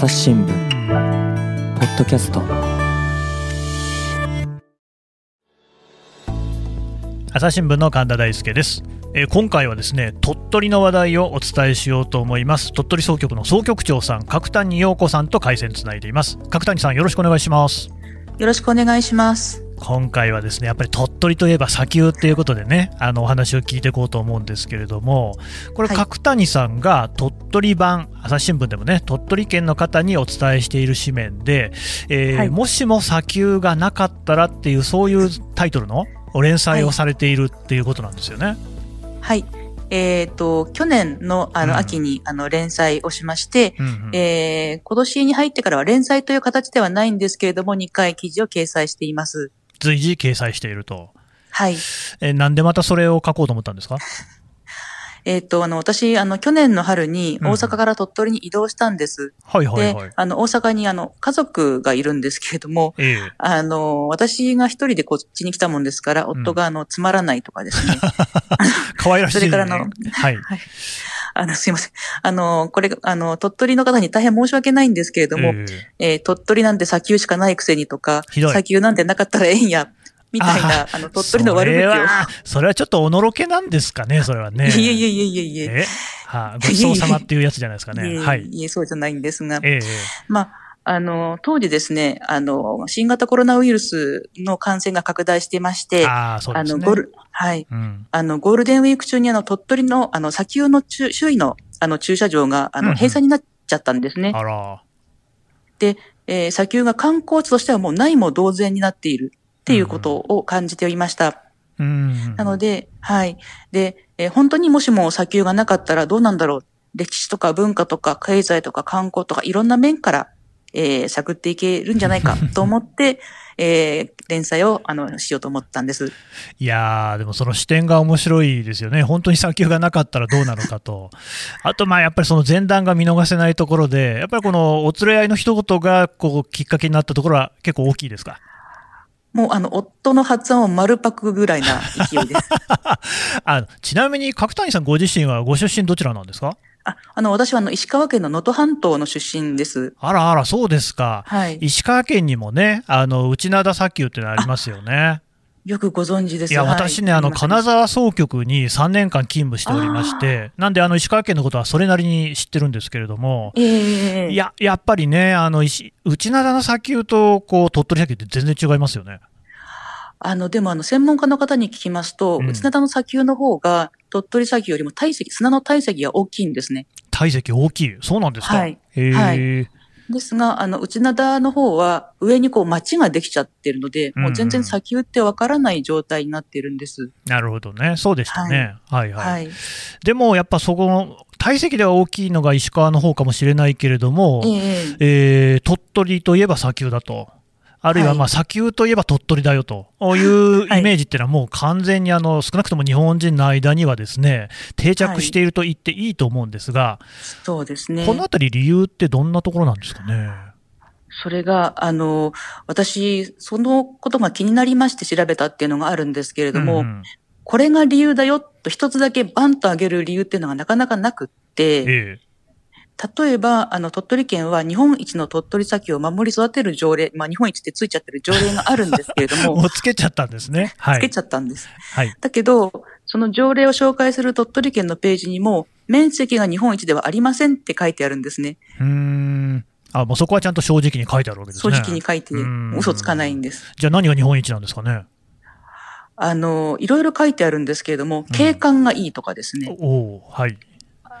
朝日新聞ポッドキャスト。朝日新聞の神田大輔です、えー今回はですね鳥取の話題をお伝えしようと思います。鳥取総局の総局長さん角谷陽子さんと回線つないでいます。角谷さんよろしくお願いします。よろしくお願いします。今回はですねやっぱり鳥取といえば砂丘っていうことでねあのお話を聞いていこうと思うんですけれどもこれはい角谷さんが鳥取版朝日新聞でもね鳥取県の方にお伝えしている紙面で、えーはいもしも砂丘がなかったらっていうそういうタイトルの連載をされているっていうことなんですよね。はい。えっ、と、去年のあうんの秋に、あの連載をしまして、うんうんえー今年に入ってからは連載という形ではないんですけれども、2回記事を掲載しています。随時掲載していると。はい。えーなんでまたそれを書こうと思ったんですか？えっ、と、あの、私、あの、去年の春にうん大阪から鳥取に移動したんです。はいはいはいで。、あの、大阪にあの、家族がいるんですけれども、ええあの、私が一人でこっちに来たもんですから、夫があの、つまらないとかですね。可愛らしいですね。それからあのはい。あの、すいません。あの、これ、あの、鳥取の方に大変申し訳ないんですけれども、えええー鳥取なんて砂丘しかないくせにとか、砂丘なんてなかったらええんや、みたいな、あの、鳥取の悪口を。それは、それはちょっとおのろけなんですかね、それはね。いえいえいえいえいえ。えはい、ごちそうさまっていうやつじゃないですかね。いえはい。いえ、そうじゃないんですが、ええまあ、あの、当時ですね、あの、新型コロナウイルスの感染が拡大してまして、あね。の、ゴール、はい。うん。あの、ゴールデンウィーク中にあの、鳥取の、あの、砂丘の周周囲の、あの、駐車場が、あの、うんうん閉鎖になっちゃったんですね。あら。で、えー砂丘が観光地としてはもうないも同然になっているっていうことを感じていました。うん。なので、はい。で、えー本当にもしも砂丘がなかったらどうなんだろう。歴史とか文化とか経済とか観光とかいろんな面から、えー探っていけるんじゃないか と思って、えー連載を、あの、しようと思ったんです。いやー、でもその視点が面白いですよね。本当に砂丘がなかったらどうなのかと。あと、まあ、やっぱりその前段が見逃せないところで、やっぱりこのお連れ合いの一言が、こう、きっかけになったところは結構大きいですか？もう、あの、夫の発案を丸パクぐらいな勢いです。あちなみに角谷さんご自身はご出身どちらなんですか？あ、あの、私はあの、石川県の能登半島の出身です。あらあら、そうですか。はい。石川県にもね、あの、内灘砂丘ってのありますよね。よくご存知ですいや、はい私ね、あの、すいません金沢総局に3年間勤務しておりまして、なんで、あの、石川県のことはそれなりに知ってるんですけれども、ええいや、やっぱりね、あの、石内灘の砂丘と、こう、鳥取砂丘って全然違いますよね。あの、でもあの、専門家の方に聞きますと、うん内灘の砂丘の方が、鳥取砂丘よりも体積、砂の体積が大きいんですね。体積大きい？そうなんですか？はいはいですが、あの、内灘の方は、上にこう町ができちゃってるので、もう全然砂丘ってわからない状態になってるんです。なるほどね。そうでしたね。はい、はい、はい。でも、やっぱそこの、体積では大きいのが石川の方かもしれないけれども、えええー鳥取といえば砂丘だと。あるいははい。まあ砂丘といえば鳥取だよと。いうイメージっていうのはもう完全にあの少なくとも日本人の間にはですね定着していると言っていいと思うんですが、そうですね。このあたり理由ってどんなところなんですかね？それが、あの、私、そのことが気になりまして調べたっていうのがあるんですけれども、うん。これが理由だよと一つだけバンと挙げる理由っていうのがなかなかなくって、ええ例えば、あの、鳥取県は日本一の鳥取砂丘を守り育てる条例、まあ日本一ってついちゃってる条例があるんですけれども、もうつけちゃったんですね。はい。つけちゃったんです。はい。だけど、その条例を紹介する鳥取県のページにも、面積が日本一ではありませんって書いてあるんですね。うーん。あ、もうそこはちゃんと正直に書いてあるわけです正ね。直に書いてうん、嘘つかないんです。じゃあ何が日本一なんですかね？あの、いろいろ書いてあるんですけれども、景観がいいとかですね。おおーはい。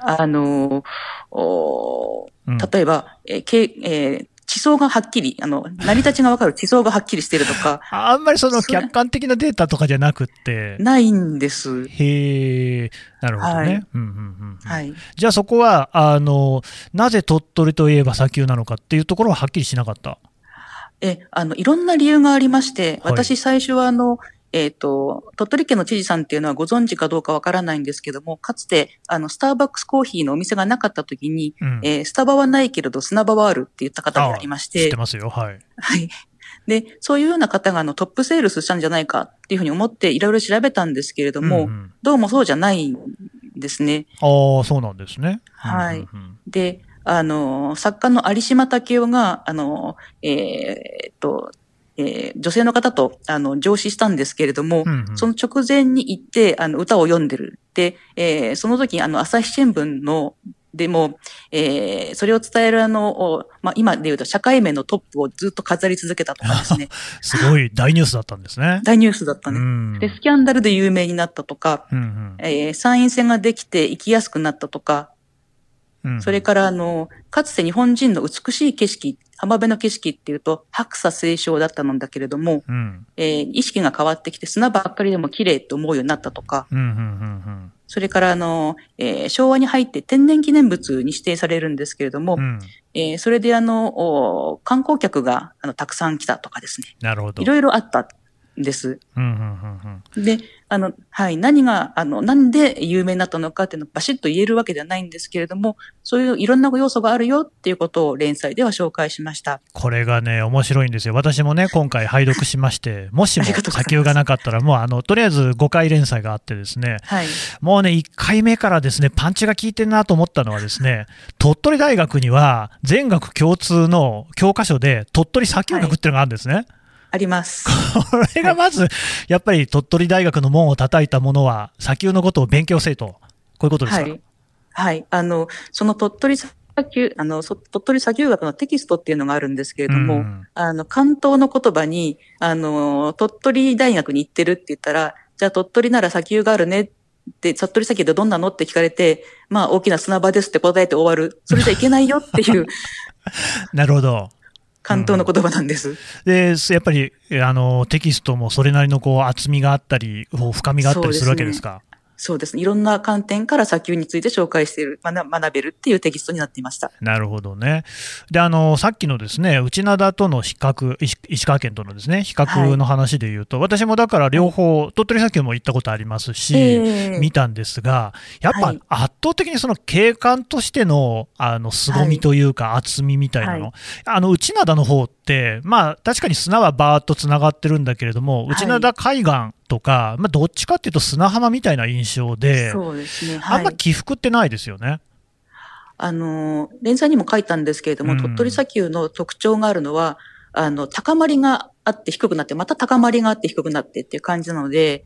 あの、おうん例えば、えーけえー地層がはっきり、あの、成り立ちがわかる 地層がはっきりしてるとか、ああんまりその客観的なデータとかじゃなくって、ないんです。へえ、なるほどね。はいうんうんうんはい。じゃあそこは、あの、なぜ鳥取といえば砂丘なのかっていうところははっきりしなかった？え、あの、いろんな理由がありまして、はい私最初はあの、えっ、と、鳥取県の知事さんっていうのはご存知かどうかわからないんですけども、かつて、あの、スターバックスコーヒーのお店がなかった時に、うんえースタバはないけれど砂場はあるって言った方がいまし、知っててますよ。はい。はい。で、そういうような方があのトップセールスしたんじゃないかっていうふうに思っていろいろ調べたんですけれども、うんうんどうもそうじゃないんですね。ああ、そうなんですね。はいで、あの、作家の有島武雄が、あの、えーっと、えー女性の方と、あの、上司したんですけれども、うんうんその直前に行って、あの、歌を読んでる。で、えーその時に、あの、朝日新聞の、でも、えーそれを伝えるあの、おまあ、今で言うと社会面のトップをずっと飾り続けたとかですね。すごい大ニュースだったんですね。大ニュースだったうね。ん。で、スキャンダルで有名になったとか、うんうんえー参院選ができて行きやすくなったとか、うんそれから、あの、かつて日本人の美しい景色、浜辺の景色っていうと、白砂青松だったのだけれども、うん。えー意識が変わってきて砂ばっかりでも綺麗って思うようになったとか、うんうんうんそれからあの、えー昭和に入って天然記念物に指定されるんですけれども、うん。うん。えーそれであの、お観光客があのたくさん来たとかですね、なるほど。いろいろあったんです。で、あの、はい、何が、あの、なんで有名になったのかっていうのをバシッと言えるわけではないんですけれども、そういういろんな要素があるよっていうことを連載では紹介しました。これがね、面白いんですよ。私もね、今回拝読しまして、もしも砂丘がなかったら、もうあの、とりあえず5回連載があってですね、はい。もうね、1回目からですね、パンチが効いてるなと思ったのはですね、鳥取大学には全学共通の教科書で鳥取砂丘学っていうのがあるんですね。あります。これがまず、やっぱり鳥取大学の門を叩いたものは、砂丘のことを勉強せえと、こういうことですか？はい。はい。あの、その鳥取砂丘、あの、そ鳥取砂丘学のテキストっていうのがあるんですけれども、うんあの、関東の言葉に、あの、鳥取大学に行ってるって言ったら、じゃあ鳥取なら砂丘があるねって、鳥取砂丘ってどんなのって聞かれて、まあ大きな砂場ですって答えて終わる。それじゃいけないよっていう なるほど。関東の言葉なんです。で、やっぱり、えあの、テキストもそれなりのこう厚みがあったり、こう深みがあったりするわけですか。そうですね。いろんな観点から砂丘について紹介している、学学べるっていうテキストになっていました。なるほどね。で、あの、さっきのですね、内灘との比較、石石川県とのですね、比較の話で言うと、私もだから両方、鳥取砂丘も行ったことありますし、ええ見たんですが、やっぱはい圧倒的にその景観としての、あの、凄みというか厚みみたいなの、はいあの、内灘の方って、まあ、確かに砂はバーッと繋がってるんだけれども、はい内灘海岸とか、まあ、どっちかっていうと砂浜みたいな印象で、そうですね。はいあんま。起伏ってないですよね。あの、連載にも書いたんですけれども、うん鳥取砂丘の特徴があるのは、あの、高まりがあって低くなって、また高まりがあって低くなってっていう感じなので、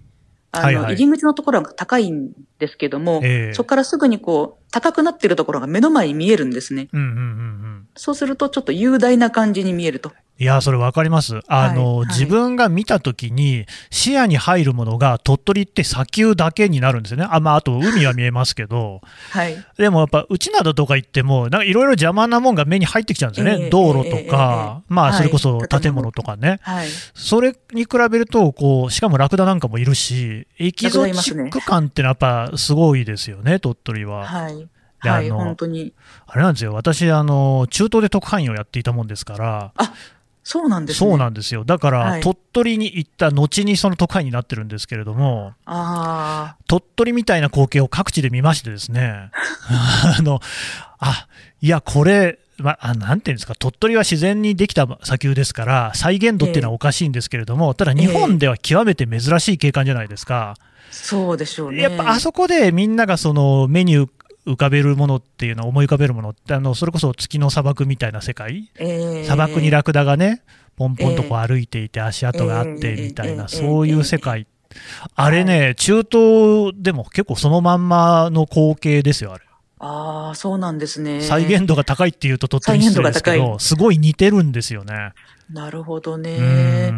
あの、はいはい入り口のところが高いんですけども、ええそこからすぐにこう、高くなってるところが目の前に見えるんですね。うんうんうんうん。そうするとちょっと雄大な感じに見えると。いや、それわかります。あの、はい自分が見たときに、視野に入るものが鳥取って砂丘だけになるんですよね。あ、まあ、あと海は見えますけど、はい。でもやっぱ、内灘とか行っても、なんかいろいろ邪魔なもんが目に入ってきちゃうんですよね。ええ道路とか、えまあ、はいそれこそ建物とかね。はい。それに比べると、こう、しかもラクダなんかもいるし、エキゾチック感ってのはやっぱすごいですよね、鳥取は。はい。はい、であの本当に。あれなんですよ。私、あの、中東で特派員をやっていたもんですから、そうなんですね。そうなんですよ。だから、はい鳥取に行った後にその特派員になってるんですけれども、あ鳥取みたいな光景を各地で見ましてですね、あの、あ、いや、これ、まあ、なんていうんですか、鳥取は自然にできた砂丘ですから、再現度っていうのはおかしいんですけれども、ただ日本では極めて珍しい景観じゃないですか。あ、そうでしょうね。やっぱあそこでみんながその浮かべるものっていうのは思い浮かべるものって、あの、それこそ月の砂漠みたいな世界ええ砂漠にラクダがね、ポンポンとこう歩いていて足跡があってええみたいな、ええそういう世界。あれね、中東でも結構そのまんまの光景ですよ、あれ。ああ、そうなんですね。再現度が高いっていうととっても失礼ですけど、すごい似てるんですよね。なるほどうね。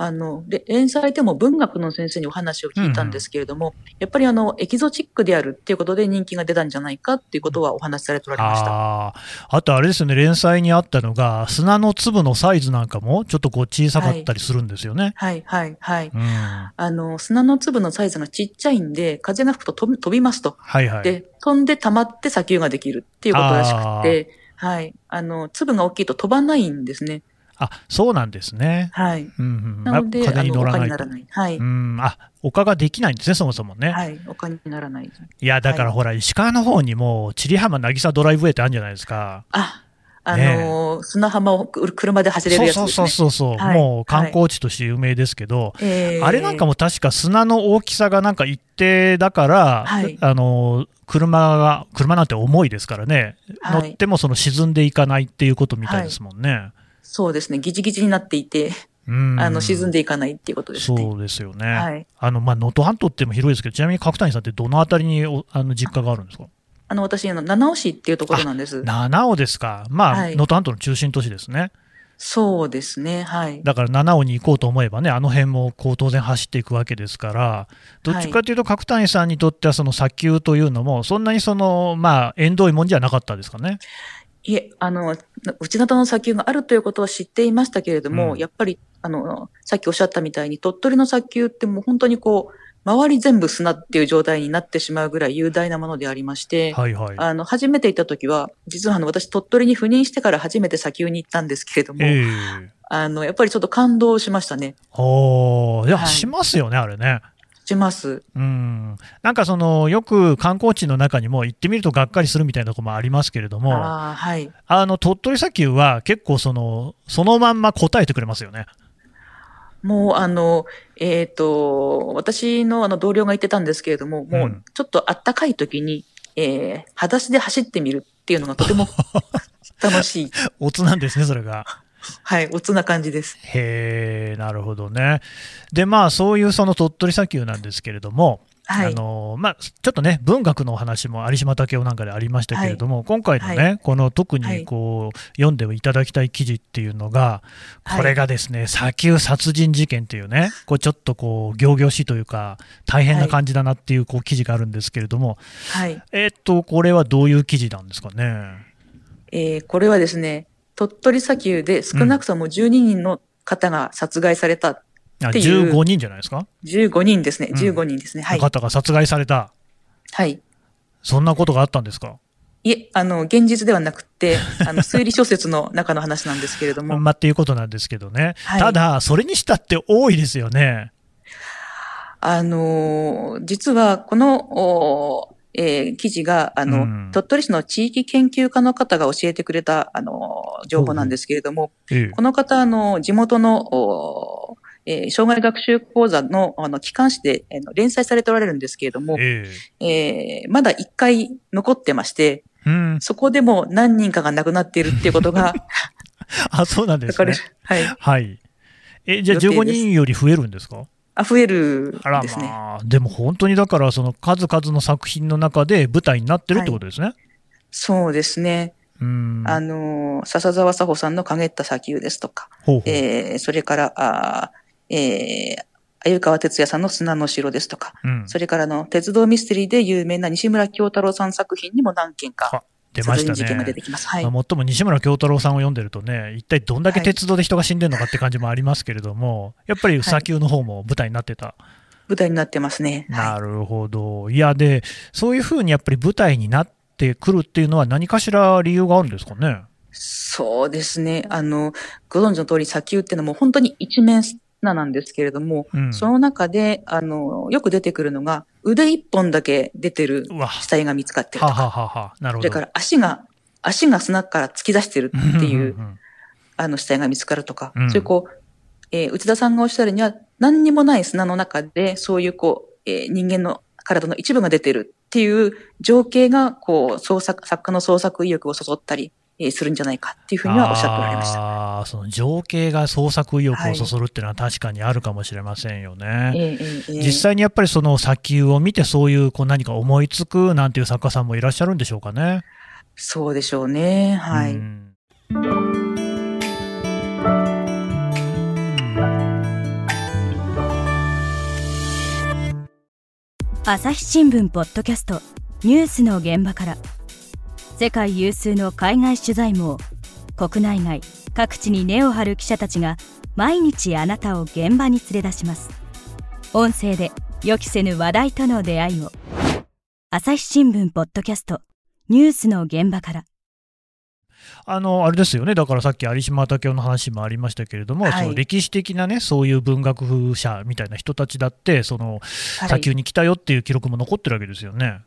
ん。あの、で、連載でも文学の先生にお話を聞いたんですけれども、やっぱりあの、エキゾチックであるっていうことで人気が出たんじゃないかっていうことはお話しされておられました。ああ。あとあれですよね、連載にあったのが、砂の粒のサイズなんかもちょっとこう小さかったりするんですよね。はい、はい、はい。うん。はあの、砂の粒のサイズがちっちゃいんで、風が吹くと飛びますと。いはい。で、飛んで溜まって砂丘ができるっていうことらしくて、はい。あの、粒が大きいと飛ばないんですね。あ、そうなんですね。はい。うんうん。なので、風に乗らないなら。ない。はい。うん。あ、丘ができないんですね、そもそもね。はい。丘にならない。いや、だからほら、石川の方にも、千里浜渚ドライブウェイってあるんじゃないですか。あ、あのー砂浜をく車で走れるやつですね。そうそうそうそう、はいもう観光地として有名ですけど、えーあれなんかも確か砂の大きさがなんか一定だから、はいあの車が、車なんて重いですからね、はい乗ってもその沈んでいかないっていうことみたいですもんね。そうですね。ギチギチになっていて、うんあの、沈んでいかないっていうことですね。そうですよね。はい。あの、まあ、能登半島っても広いですけど、ちなみに角谷さんってどのあたりにおあの実家があるんですか？あの、私、あの、七尾市っていうところなんです。七尾ですか。まあ、能はい登半島の中心都市ですね。そうですね。はい。だから七尾に行こうと思えばね、あの辺もこう当然走っていくわけですから、どっちかというと角谷さんにとってはその砂丘というのも、そんなにその、まあ、縁遠いもんじゃなかったですかね？いえ、あの、内灘の砂丘があるということは知っていましたけれども、うんやっぱり、あの、さっきおっしゃったみたいに、鳥取の砂丘ってもう本当にこう、周り全部砂っていう状態になってしまうぐらい雄大なものでありまして、はいはい。あの、初めて行った時は、実はあの、私鳥取に赴任してから初めて砂丘に行ったんですけれども、ええあの、やっぱりちょっと感動しましたね。おーいや、はいしますよね、あれね。します。うん。なんかその、よく観光地の中にも行ってみるとがっかりするみたいなところもありますけれども、ああ、はい。あの、鳥取砂丘は結構その、そのまんま答えてくれますよね。もう、あの、えっ、と、私のあの同僚が言ってたんですけれども、もうんう、ちょっと暖かい時に、えー、裸足で走ってみるっていうのがとても 楽しい。オツなんですね、それが。はい、おつな感じです。へえ、なるほどね。で、まあ、そういうその鳥取砂丘なんですけれども、はい。あのまあ、ちょっとね、文学のお話も有島武雄なんかでありましたけれども、今回のね、はこの特はいにこう、読んでいただきたい記事っていうのが、はいこれがですね、砂丘殺人事件っていうね、こうちょっとこう、仰々しいというか、大変な感じだなっていうこう記事があるんですけれども、はい。えっと、これはどういう記事なんですかね？えー、これはですね、鳥取砂丘で少なくとも12人の方が殺害された。あっていう15人じゃないですか、15人ですね。うん15人ですね。はいの。方が殺害された。はい。そんなことがあったんですか？いえ、あの、現実ではなくて、あの、推理小説の中の話なんですけれども、まあ、っていうことなんですけどね。はいただ、それにしたって多いですよね。あのー実はこの、えー記事が、あの、うん鳥取市の地域研究家の方が教えてくれた、あのー情報なんですけれども、ええこの方、あの、地元の、えー障害学習講座の、あの、機関誌で、えー連載されておられるんですけれども、ええーまだ一回残ってまして、えうん。そこでも何人かが亡くなっているっていうことが、あ、そうなんですね。はい。はい。え、じゃあ15予定です人より増えるんですか？あ、増えるあらですね。まあ、でも本当にだから、その数々の作品の中で舞台になってるってことですね。そうですね。うん。あのー笹沢佐穂さんの陰った砂丘ですとか、ほえーそれから、あーえー、鮎川哲也さんの砂の城ですとか、うん、それからあの、鉄道ミステリーで有名な西村京太郎さん作品にも何件かあ出ましたねい。まあ、も西村京太郎さんを読んでるとね、一体どんだけ鉄道で人が死んでるのかって感じもありますけれども、やっぱり砂丘の方も舞台になってた。舞台になってますね。はなるほど。いや、で、そういうふうにやっぱり舞台になってくるっていうのは何かしら理由があるんですかね？い。そうですね。あの、ご存知の通り砂丘っていうのはもう本当に一面砂なんですけれども、うん。その中で、あの、よく出てくるのが、腕一本だけ出てる。死体が見つかってるとか、ははははなるほど。それから足が、足が砂から突き出してるっていう、んんんあの死体が見つかるとか、うんそういうこう、えー内田さんがおっしゃるには、何にもない砂の中で、そういうこう、えー人間の体の一部が出てるっていう情景が、こう、創作、作家の創作意欲を誘ったり、えーするんじゃないかっていうふうにはおっしゃっておられました。ああ、その情景が創作意欲をそそるっていうのは確かにあるかもしれませんよね。えーえーえー実際にやっぱりその砂丘を見てそういうこう何か思いつくなんていう作家さんもいらっしゃるんでしょうかね。そうでしょうね。はい。うん朝日新聞ポッドキャストニュースの現場から世界有数の海外取材網国内外各地に根を張る記者たちが毎日あなたを現場に連れ出します。音声で予期せぬ話題との出会いを朝日新聞ポッドキャストニュースの現場から。あの、あれですよね。だからさっき有島武雄の話もありましたけれども、はい。その歴史的なね、そういう文学者みたいな人たちだって、そのはい。砂丘に来たよっていう記録も残ってるわけですよね。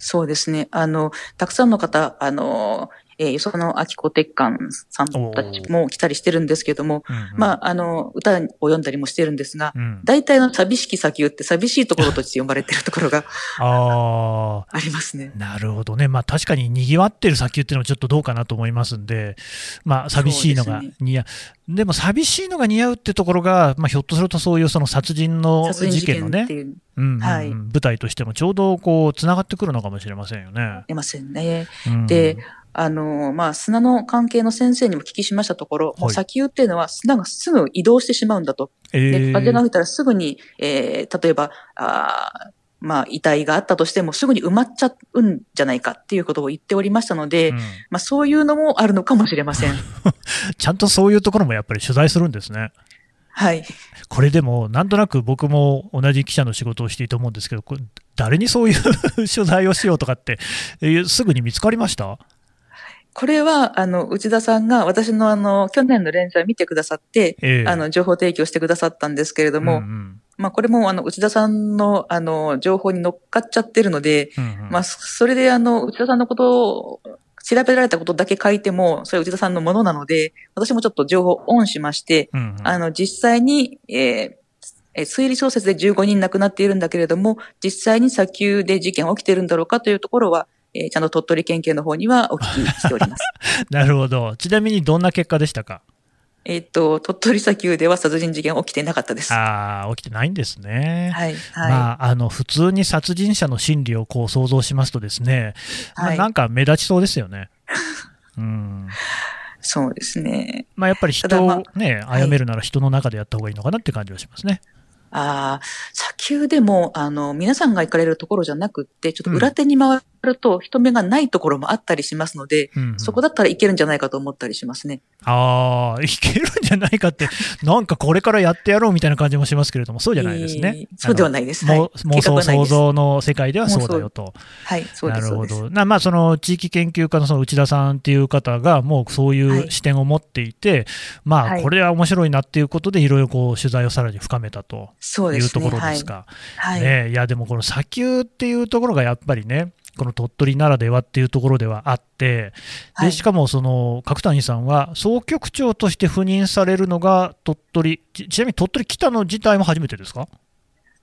そうですね。あの、たくさんの方、あの、えー、よその秋子鉄管さんたちも来たりしてるんですけども、うんうん、まあ、あの、歌を読んだりもしてるんですが、うん、大体の寂しき砂丘って寂しいところとして読まれてるところが ありますね。なるほどね。まあ、確かに賑わってる砂丘っていうのはちょっとどうかなと思いますんで、まあ、寂しいのが似合う。ででも寂しいのが似合うってところが、まあ、ひょっとするとそういうその殺人の事件のね、うんはい、舞台としてもちょうどこうつながってくるのかもしれませんよね。出ませんね。うん、で、あの、まあ、砂の関係の先生にも聞きしましたところ、はい、もう砂丘っていうのは砂がすぐ移動してしまうんだと。えー、で風が吹いたらすぐに、えー、例えば、あまあ、遺体があったとしてもすぐに埋まっちゃうんじゃないかっていうことを言っておりましたので、うん、まあ、そういうのもあるのかもしれません。ちゃんとそういうところもやっぱり取材するんですね。はい。これでも、なんとなく僕も同じ記者の仕事をしていいと思うんですけど、誰にそういう 取材をしようとかって、すぐに見つかりました？これは、あの、内田さんが私のあの、去年の連載を見てくださって、えー、あの、情報提供してくださったんですけれども、うんうん、まあ、これもあの、内田さんのあの、情報に乗っかっちゃってるので、うんうん、まあ、それであの、内田さんのことを、調べられたことだけ書いても、それは内田さんのものなので、私もちょっと情報オンしまして、うんうん、あの、実際に、えー、推理小説で15人亡くなっているんだけれども、実際に砂丘で事件起きているんだろうかというところは、えー、ちゃんと鳥取県警の方にはお聞きしております。なるほど。ちなみにどんな結果でしたか？えっ、と、鳥取砂丘では殺人事件起きてなかったです。ああ、起きてないんですね。はい。はい、まあ、あの、普通に殺人者の心理をこう想像しますとですね、はい、まあ、なんか目立ちそうですよね。うん。そうですね。まあ、やっぱり人をね、殺めるなら人の中でやった方がいいのかなって感じはしますね。ああ、砂丘でも、あの、皆さんが行かれるところじゃなくって、ちょっと裏手に回ると人目がないところもあったりしますので、うんうん、そこだったらいけるんじゃないかと思ったりしますね。ああ、いけるんじゃないかって、なんかこれからやってやろうみたいな感じもしますけれども、そうじゃないですね。えー、そうではないです。はい、妄想想像の世界ではそうだよと。はい、そうです。なるほど。なまあ、その地域研究家のその内田さんっていう方が、もうそういう視点を持っていて、はい、まあ、これは面白いなっていうことで、いろいろこう取材をさらに深めたというところですか。はい、ね、いや、でもこの砂丘っていうところがやっぱりね、この鳥取ならではっていうところではあって、でしかもその角谷さんは総局長として赴任されるのが鳥取、ちなみに鳥取来たの自体も初めてですか？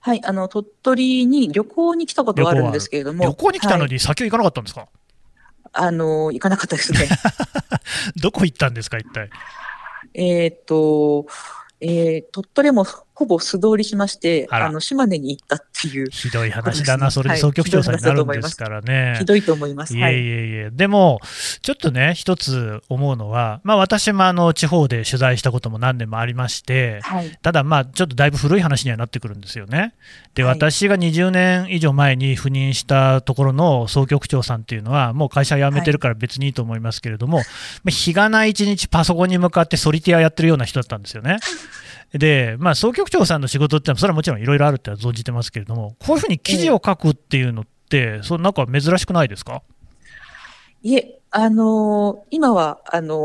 はい、あの鳥取に旅行に来たことはあるんですけれども、旅行に来たのに先を行かなかったんですか、はい、あの行かなかったですね。どこ行ったんですか、一体？えっと、えー、鳥取もほぼ素通りしまして、あの、島根に行ったっていう、ひどい話だな、それで総局長さんになるんですからね。ひどいと思います。いえいえいえ。でも、ちょっとね、一つ思うのは、まあ私もあの、地方で取材したことも何年もありまして、はい、ただまあ、ちょっとだいぶ古い話にはなってくるんですよね。で、はい、私が20年以上前に赴任したところの総局長さんっていうのは、もう会社辞めてるから別にいいと思いますけれども、はい、日がない一日パソコンに向かってソリティアやってるような人だったんですよね。で、まあ、総局長さんの仕事ってのは、それはもちろんいろいろあるって存じてますけれども、こういうふうに記事を書くっていうのって、そのなんか珍しくないですか？いえ、あのー、今は、あのー、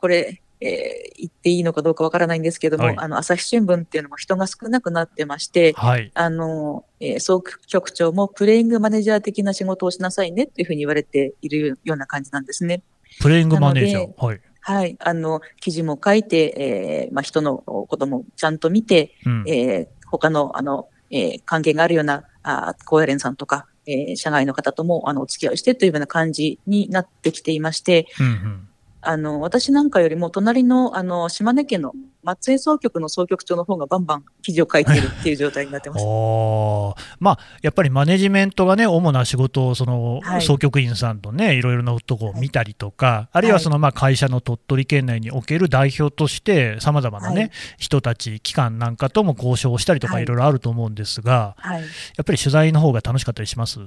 これ、えー、言っていいのかどうかわからないんですけども、はい、あの、朝日新聞っていうのも人が少なくなってまして、はい、あの、えー、総局長もプレイングマネージャー的な仕事をしなさいねっていうふうに言われているような感じなんですね。プレイングマネージャーはい。はい。あの、記事も書いて、えー、まあ、人のこともちゃんと見て、うん、えー、他の、あの、えー、関係があるような、あ高野連さんとか、えー、社外の方とも、あの、お付き合いをしてというような感じになってきていまして、うんうんあの、私なんかよりも隣の、あの、島根県の松江総局の総局長の方がバンバン記事を書いているっていう状態になってます。まあ、やっぱりマネジメントがね、主な仕事を、その、はい、総局員さんとね、い。ろいろなとこを見たりとか、はい、あるいはその、まあ、会社の鳥取県内における代表として、さまざまなね、はい、人たち、機関なんかとも交渉したりとか、い。ろいろあると思うんですが、やっぱり取材の方が楽しかったりします？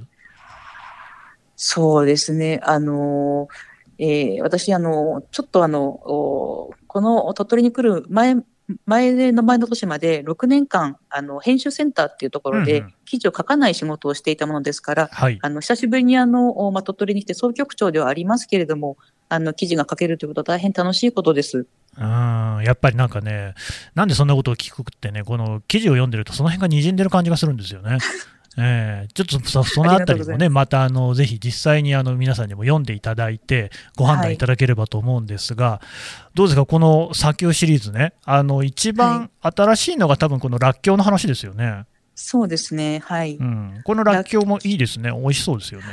そうですね。あのーえー、私、あの、ちょっとあの、この鳥取に来る前、前の前の年まで6年間、あの、編集センターっていうところで記事を書かない仕事をしていたものですから、うんうん、あの、久しぶりにあの、まあ、鳥取に来て総局長ではありますけれども、あの、記事が書けるということは大変楽しいことです。うん、やっぱりなんかね、なんでそんなことを聞くってね、この記事を読んでるとその辺が滲んでる感じがするんですよね。えー、ちょっとそそのあたりもね、またあのぜひ実際にあの皆さんにも読んでいただいて、ご判断いただければと思うんですが、はい、どうですか、この砂丘シリーズね、あの一番新しいのが、多分このらっきょうの話ですよね。そうですね、はい。うん、このらっきょうもいいですね、美味しそうですよね。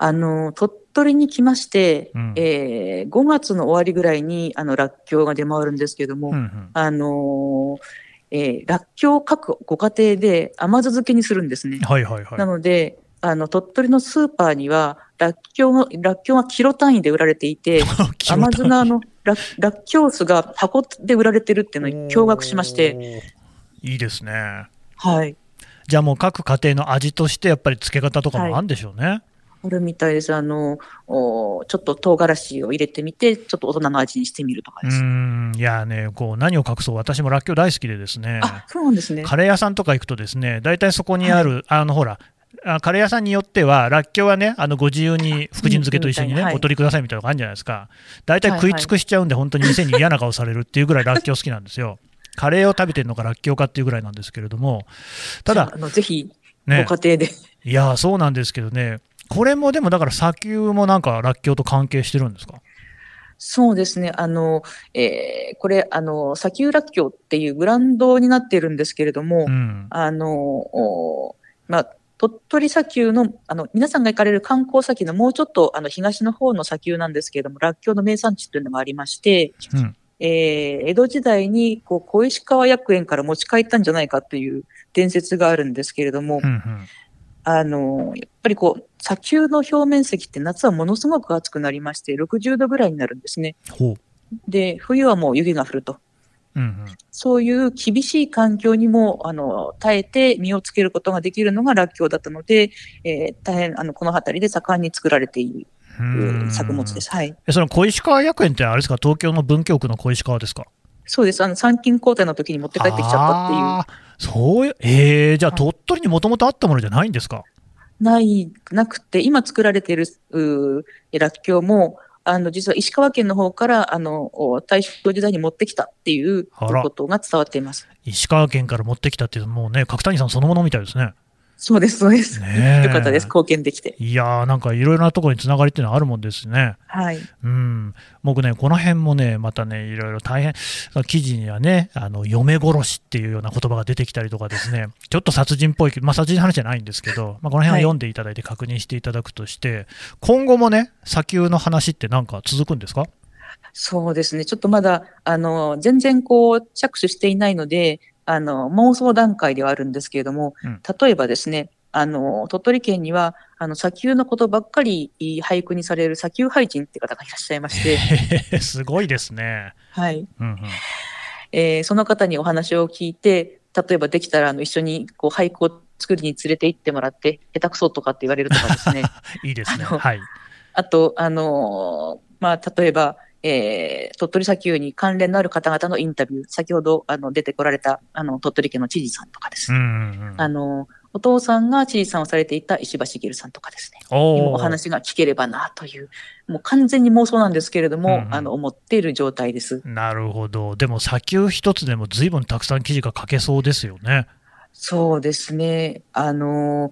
あの鳥取に来まして、うん、えー、5月の終わりぐらいにあのらっきょうが出回るんですけれども、うんうん、あのーえー、らっきょう各ご家庭で甘酢漬けにするんですね。はいはいはい。なので、あの、鳥取のスーパーには、らっきょうが、らっきょうがキロ単位で売られていて、甘酢のあの、ららっきょう酢が箱で売られてるっていうのに驚愕しまして。いいですね。はい。じゃあもう各家庭の味としてやっぱり漬け方とかもあるんでしょうね。はいあるみたいです。あの、おちょっと唐辛子を入れてみて、ちょっと大人の味にしてみるとかです。うんいやね、こう何を隠そう、私もらっきょう大好きでですね、あそうなんですね。カレー屋さんとか行くと、ですね大体そこにある、はい、あのほら、カレー屋さんによっては、らっきょうはね、あのご自由に福神漬けと一緒にね、お取りくださいみたいなのがあるんじゃないですか、大体食い尽くしちゃうんで、本当に店に嫌な顔されるっていうぐらいらっきょう好きなんですよ。カレーを食べてるのからっきょうかっていうぐらいなんですけれども、ただ、あのぜひ、ご家庭で、ね。いやそうなんですけどね、これもでもだから砂丘もなんか、らっきょうと関係してるんですか？そうですね。あの、えー、これ、あの、砂丘らっきょうっていうブランドになっているんですけれども、うん、あの、まあ、鳥取砂丘の、あの、皆さんが行かれる観光先のもうちょっと、あの、東の方の砂丘なんですけれども、らっきょうの名産地というのがありまして、うん、えー、江戸時代に、こう、小石川薬園から持ち帰ったんじゃないかという伝説があるんですけれども、うんうんあの、やっぱりこう、砂丘の表面積って夏はものすごく暑くなりまして、60度ぐらいになるんですね。で、冬はもう雪が降ると。うんうん、そういう厳しい環境にも、あの、耐えて実をつけることができるのがらっきょうだったので、えー、大変、あの、この辺りで盛んに作られている作物です。はい。その小石川薬園ってあれですか、東京の文京区の小石川ですか？そうです。あの、参勤交代の時に持って帰ってきちゃったっていう。そういう、えー、じゃあ鳥取にもともとあったものじゃないんですか？ない、なくて、今作られている、うらっきょうも、あの、実は石川県の方から、あの、大正時代に持ってきたっていうことが伝わっています。石川県から持ってきたっていう、もうね、角谷さんそのものみたいですね。そうです、そうです。ね、よかったです、貢献できて。いやー、なんかいろいろなところにつながりっていうのはあるもんですね。はい。うん。僕ね、この辺もね、またね、いろいろ大変、記事にはね、あの、嫁殺しっていうような言葉が出てきたりとかですね、ちょっと殺人っぽい、まあ殺人の話じゃないんですけど、まあこの辺は読んでいただいて確認していただくとして、はい、今後もね、砂丘の話ってなんか続くんですか？そうですね。ちょっとまだ、あの、全然こう、着手していないので、あの、妄想段階ではあるんですけれども、うん、例えばですね、あの、鳥取県には、あの、砂丘のことばっかり俳句にされる砂丘俳人って方がいらっしゃいまして。すごいですね。はい。うんうん、えー、その方にお話を聞いて、例えばできたら、あの、一緒にこう俳句を作りに連れて行ってもらって、下手くそとかって言われるとかですね。いいですね。はい。あと、あのまあ、例えば、えー、鳥取砂丘に関連のある方々のインタビュー、先ほどあの出てこられたあの鳥取県の知事さんとかですね。うんうんうん、あのお父さんが知事さんをされていた石破茂さんとかですね。おお話が聞ければなという、もう完全に妄想なんですけれども、うんうん、あの思っている状態です。なるほど。でも砂丘一つでも随分たくさん記事が書けそうですよね。そうですね。あの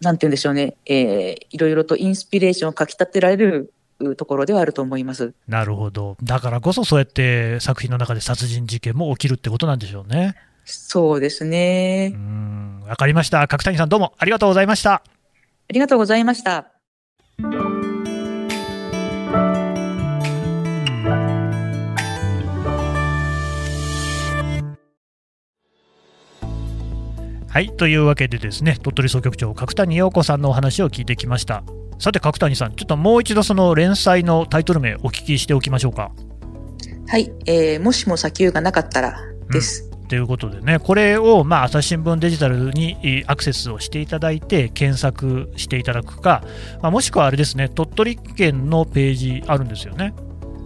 なんて言うんでしょうね。えー、いろいろとインスピレーションを書き立てられるところではあると思いますなるほど、だからこそそうやって作品の中で殺人事件も起きるってことなんでしょうね。そうですね。うん、わかりました。角谷さんどうもありがとうございました。ありがとうございました。はい、というわけでですね、鳥取総局長、角谷陽子さんのお話を聞いてきました。さて、角谷さん、ちょっともう一度その連載のタイトル名、お聞きしておきましょうか。はい、えー、もしも砂丘がなかったらです。うんということでね、これを、まあ、朝日新聞デジタルにアクセスをしていただいて、検索していただくか、まあ、もしくはあれですね、鳥取県のページあるんですよね。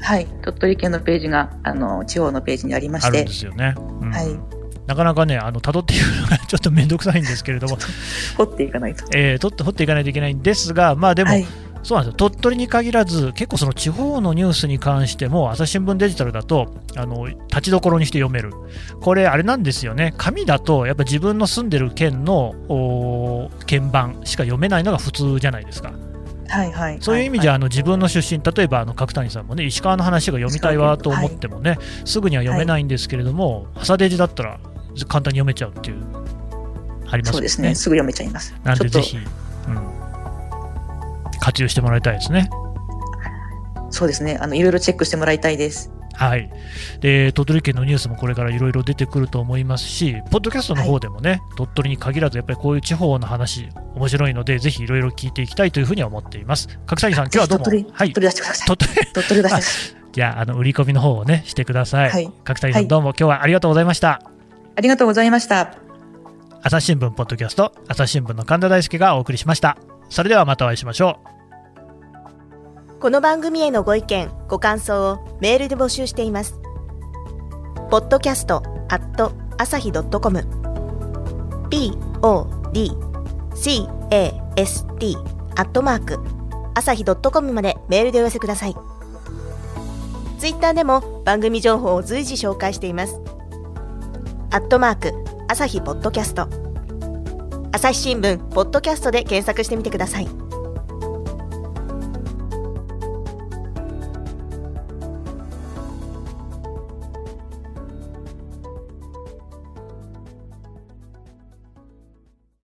はい、鳥取県のページが、あの、地方のページにありまして。あるんですよね。うん、はい。なかなかね、あの辿っていくのがちょっと面倒くさいんですけれども、掘っていかないと。えー、取って掘っていかないといけないんですが、まあでも、はい、そうなんですよ鳥取に限らず、結構その地方のニュースに関しても、朝日新聞デジタルだと、あの立ちどころにして読める、これ、あれなんですよね、紙だと、やっぱ自分の住んでる県の鍵盤しか読めないのが普通じゃないですか。はいはい、そういう意味じゃ、あの自分の出身、例えばあの角谷さんもね、石川の話が読みたいわと思ってもね、はい、すぐには読めないんですけれども、朝デジだったら簡単に読めちゃうっていう、ありますね。そうですね、すぐ読めちゃいます。なんでぜひ、うん、活用してもらいたいですね。そうですね、あのいろいろチェックしてもらいたいです。はい、で鳥取県のニュースもこれからいろいろ出てくると思いますし、ポッドキャストの方でもね、はい、鳥取に限らず、やっぱりこういう地方の話、面白いので、ぜひいろいろ聞いていきたいというふうには思っています。角谷さん、今日はどうも？鳥取、はい、鳥取出してください。鳥取、鳥取出して じゃあ、あの売り込みの方をね、してください。はい、角谷さん、どうも、今日はありがとうございました。ありがとうございました。朝日新聞ポッドキャスト、朝日新聞の神田大輔がお送りしました。それではまたお会いしましょう。この番組へのご意見、ご感想をメールで募集しています。ポッドキャストアット朝日ドットコム podcast アットマーク朝日ドットコムまでメールでお寄せください。ツイッターでも番組情報を随時紹介しています。アットマーク朝日ポッドキャスト朝日新聞ポッドキャストで検索してみてください。